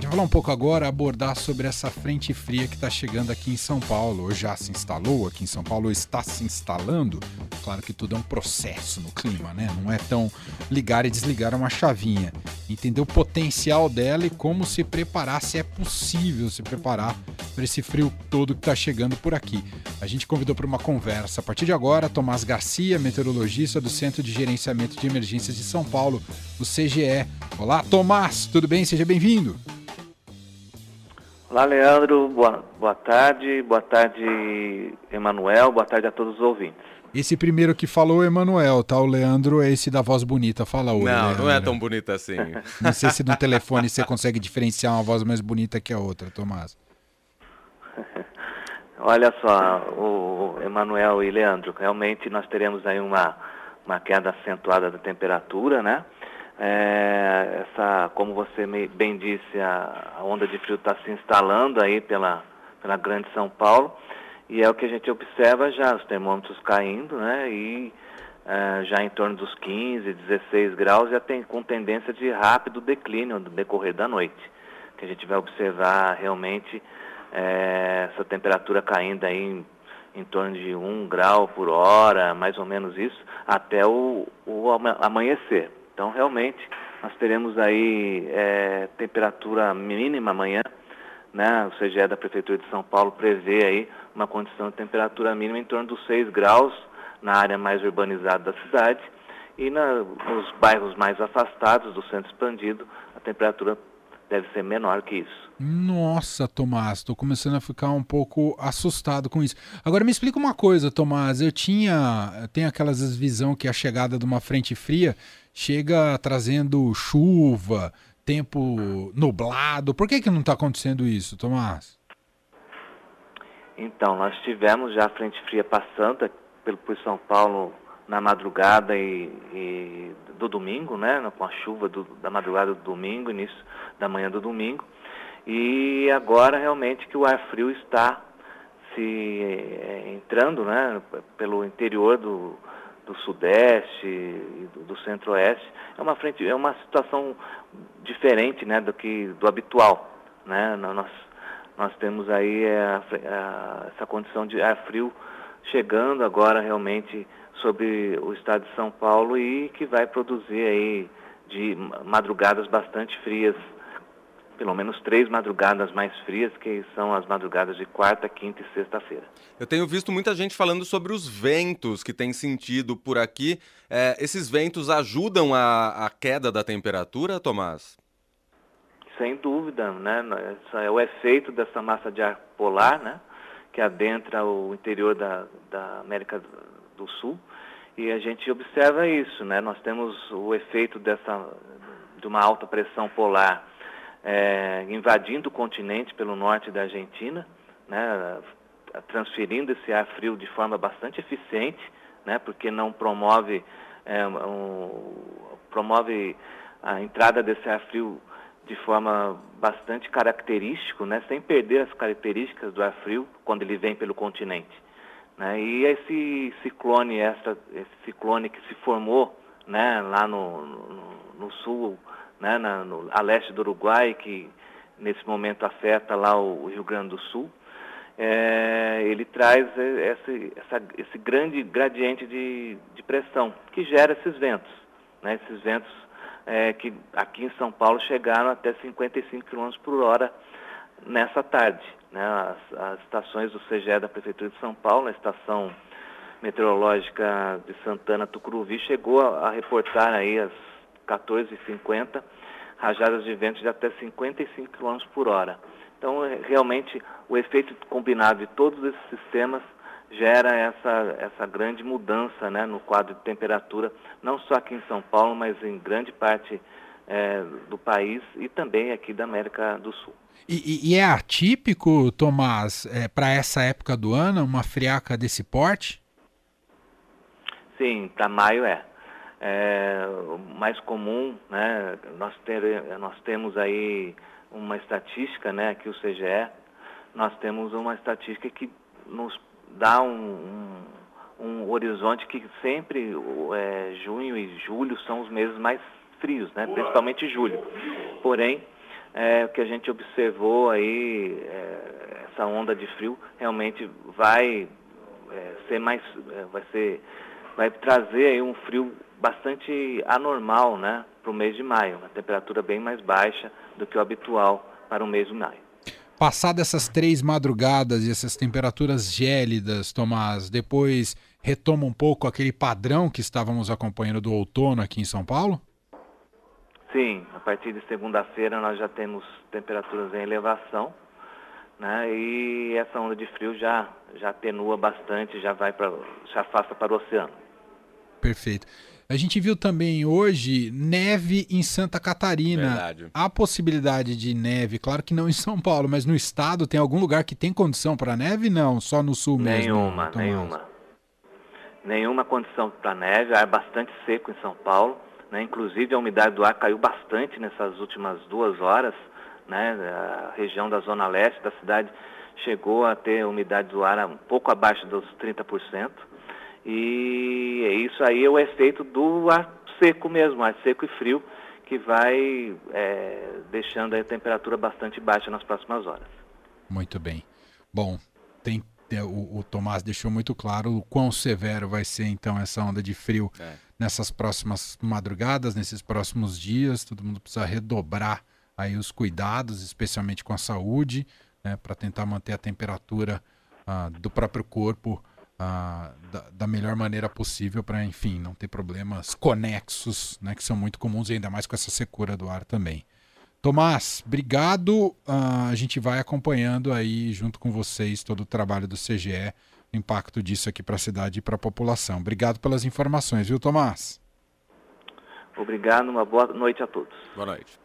Gente vai falar um pouco agora, abordar sobre essa frente fria que está chegando aqui em São Paulo, ou já se instalou aqui em São Paulo, ou está se instalando. Claro que tudo é um processo no clima, né? Não é tão ligar e desligar uma chavinha. Entender o potencial dela e como se preparar, se é possível se preparar para esse frio todo que está chegando por aqui. A gente convidou para uma conversa a partir de agora Tomás Garcia, meteorologista do Centro de Gerenciamento de Emergências de São Paulo, o CGE. Olá, Tomás, tudo bem? Seja bem-vindo. Olá, Leandro. Boa, boa tarde. Boa tarde, Emanuel. Boa tarde a todos os ouvintes. Esse primeiro que falou é Emanuel, tá? O Leandro é esse da voz bonita. Fala oi. Não, Leandro. não é tão bonita assim. Não sei se no telefone você consegue diferenciar uma voz mais bonita que a outra, Tomás. Olha só, o Emanuel e Leandro, realmente nós teremos aí uma, uma queda acentuada da temperatura, né? É, essa, como você bem disse, a, a onda de frio está se instalando aí pela, pela grande São Paulo e é o que a gente observa já, os termômetros caindo, né? E é, já em torno dos 15, 16 graus, já tem com tendência de rápido declínio no decorrer da noite, que a gente vai observar realmente é, essa temperatura caindo aí em, em torno de 1 grau por hora, mais ou menos isso, até o, o amanhecer. Então, realmente, nós teremos aí é, temperatura mínima amanhã, né? O CGE da Prefeitura de São Paulo prevê aí uma condição de temperatura mínima em torno dos 6 graus na área mais urbanizada da cidade e na, nos bairros mais afastados do centro expandido, a temperatura deve ser menor que isso. Nossa, Tomás, estou começando a ficar um pouco assustado com isso. Agora me explica uma coisa, Tomás. Eu tinha, tem aquelas visão que a chegada de uma frente fria chega trazendo chuva, tempo nublado. Por que, que não está acontecendo isso, Tomás? Então, nós tivemos já a frente fria passando pelo por São Paulo na madrugada e, e, do domingo, né, com a chuva do, da madrugada do domingo, início da manhã do domingo. E agora realmente que o ar frio está se é, entrando, né, pelo interior do, do sudeste e do, do centro-oeste é uma frente é uma situação diferente né? Do que do habitual né? Nós nós temos aí é, a, a, essa condição de ar frio chegando agora realmente sobre o estado de São Paulo e que vai produzir aí de madrugadas bastante frias pelo menos três madrugadas mais frias, que são as madrugadas de quarta, quinta e sexta-feira. Eu tenho visto muita gente falando sobre os ventos que tem sentido por aqui. É, esses ventos ajudam a, a, queda da temperatura, Tomás? Sem dúvida, né? Esse é o efeito dessa massa de ar polar, né? Que adentra o interior da, da América do Sul. E a gente observa isso, né? Nós temos o efeito dessa de uma alta pressão polar é, invadindo o continente pelo norte da Argentina, né, transferindo esse ar frio de forma bastante eficiente, né, porque não promove, é, um, promove a entrada desse ar frio de forma bastante característico, né, sem perder as características do ar frio quando ele vem pelo continente. Né, e esse ciclone, essa, esse ciclone que se formou né, lá no, no, no sul né, na, no, a leste do Uruguai, que nesse momento afeta lá o, o Rio Grande do Sul, é, ele traz esse, essa, esse grande gradiente de, de, pressão que gera esses ventos. Né, esses ventos é, que aqui em São Paulo chegaram até 55 km por hora nessa tarde. Né, as, as estações do CGE da Prefeitura de São Paulo, a estação meteorológica de Santana Tucuruvi, chegou a, a reportar aí as 14,50, rajadas de vento de até 55 km por hora. Então, é, realmente, o efeito combinado de todos esses sistemas gera essa, essa grande mudança né, no quadro de temperatura, não só aqui em São Paulo, mas em grande parte é, do país e também aqui da América do Sul. E, e é atípico, Tomás, é, para essa época do ano, uma friaca desse porte? Sim, para maio é é, mais comum, né, nós, ter, nós temos aí uma estatística, né, aqui o CGE, nós temos uma estatística que nos dá um, um, um horizonte que sempre é, junho e julho são os meses mais frios, né, principalmente julho. Porém, é, o que a gente observou aí, é, essa onda de frio realmente vai é, ser mais, é, vai ser, vai trazer aí um frio bastante anormal, né, para o mês de maio, uma temperatura bem mais baixa do que o habitual para o mês de maio. Passadas essas três madrugadas e essas temperaturas gélidas, Tomás, depois retoma um pouco aquele padrão que estávamos acompanhando do outono aqui em São Paulo? Sim, a partir de segunda-feira nós já temos temperaturas em elevação, né? E essa onda de frio já já atenua bastante, já vai para já afasta para o oceano. Perfeito. A gente viu também hoje neve em Santa Catarina. Verdade. Há possibilidade de neve, claro que não em São Paulo, mas no estado tem algum lugar que tem condição para neve? Não, só no sul nenhuma, mesmo. Nenhuma, nenhuma. Nenhuma condição para neve, ar bastante seco em São Paulo. Né? Inclusive a umidade do ar caiu bastante nessas últimas duas horas. Né? A região da zona leste da cidade chegou a ter umidade do ar um pouco abaixo dos 30%. E é isso aí é o efeito do ar seco mesmo, ar seco e frio, que vai é, deixando a temperatura bastante baixa nas próximas horas. Muito bem. Bom, tem, é, o, o, Tomás deixou muito claro o quão severo vai ser então essa onda de frio é. nessas próximas madrugadas, nesses próximos dias. Todo mundo precisa redobrar aí os cuidados, especialmente com a saúde, né, para tentar manter a temperatura ah, do próprio corpo da, da, melhor maneira possível para, enfim, não ter problemas conexos, né, que são muito comuns, ainda mais com essa secura do ar também. Tomás, obrigado. Uh, a gente vai acompanhando aí, junto com vocês, todo o trabalho do CGE, o impacto disso aqui para a cidade e para a população. Obrigado pelas informações, viu, Tomás? Obrigado, uma boa noite a todos. Boa noite.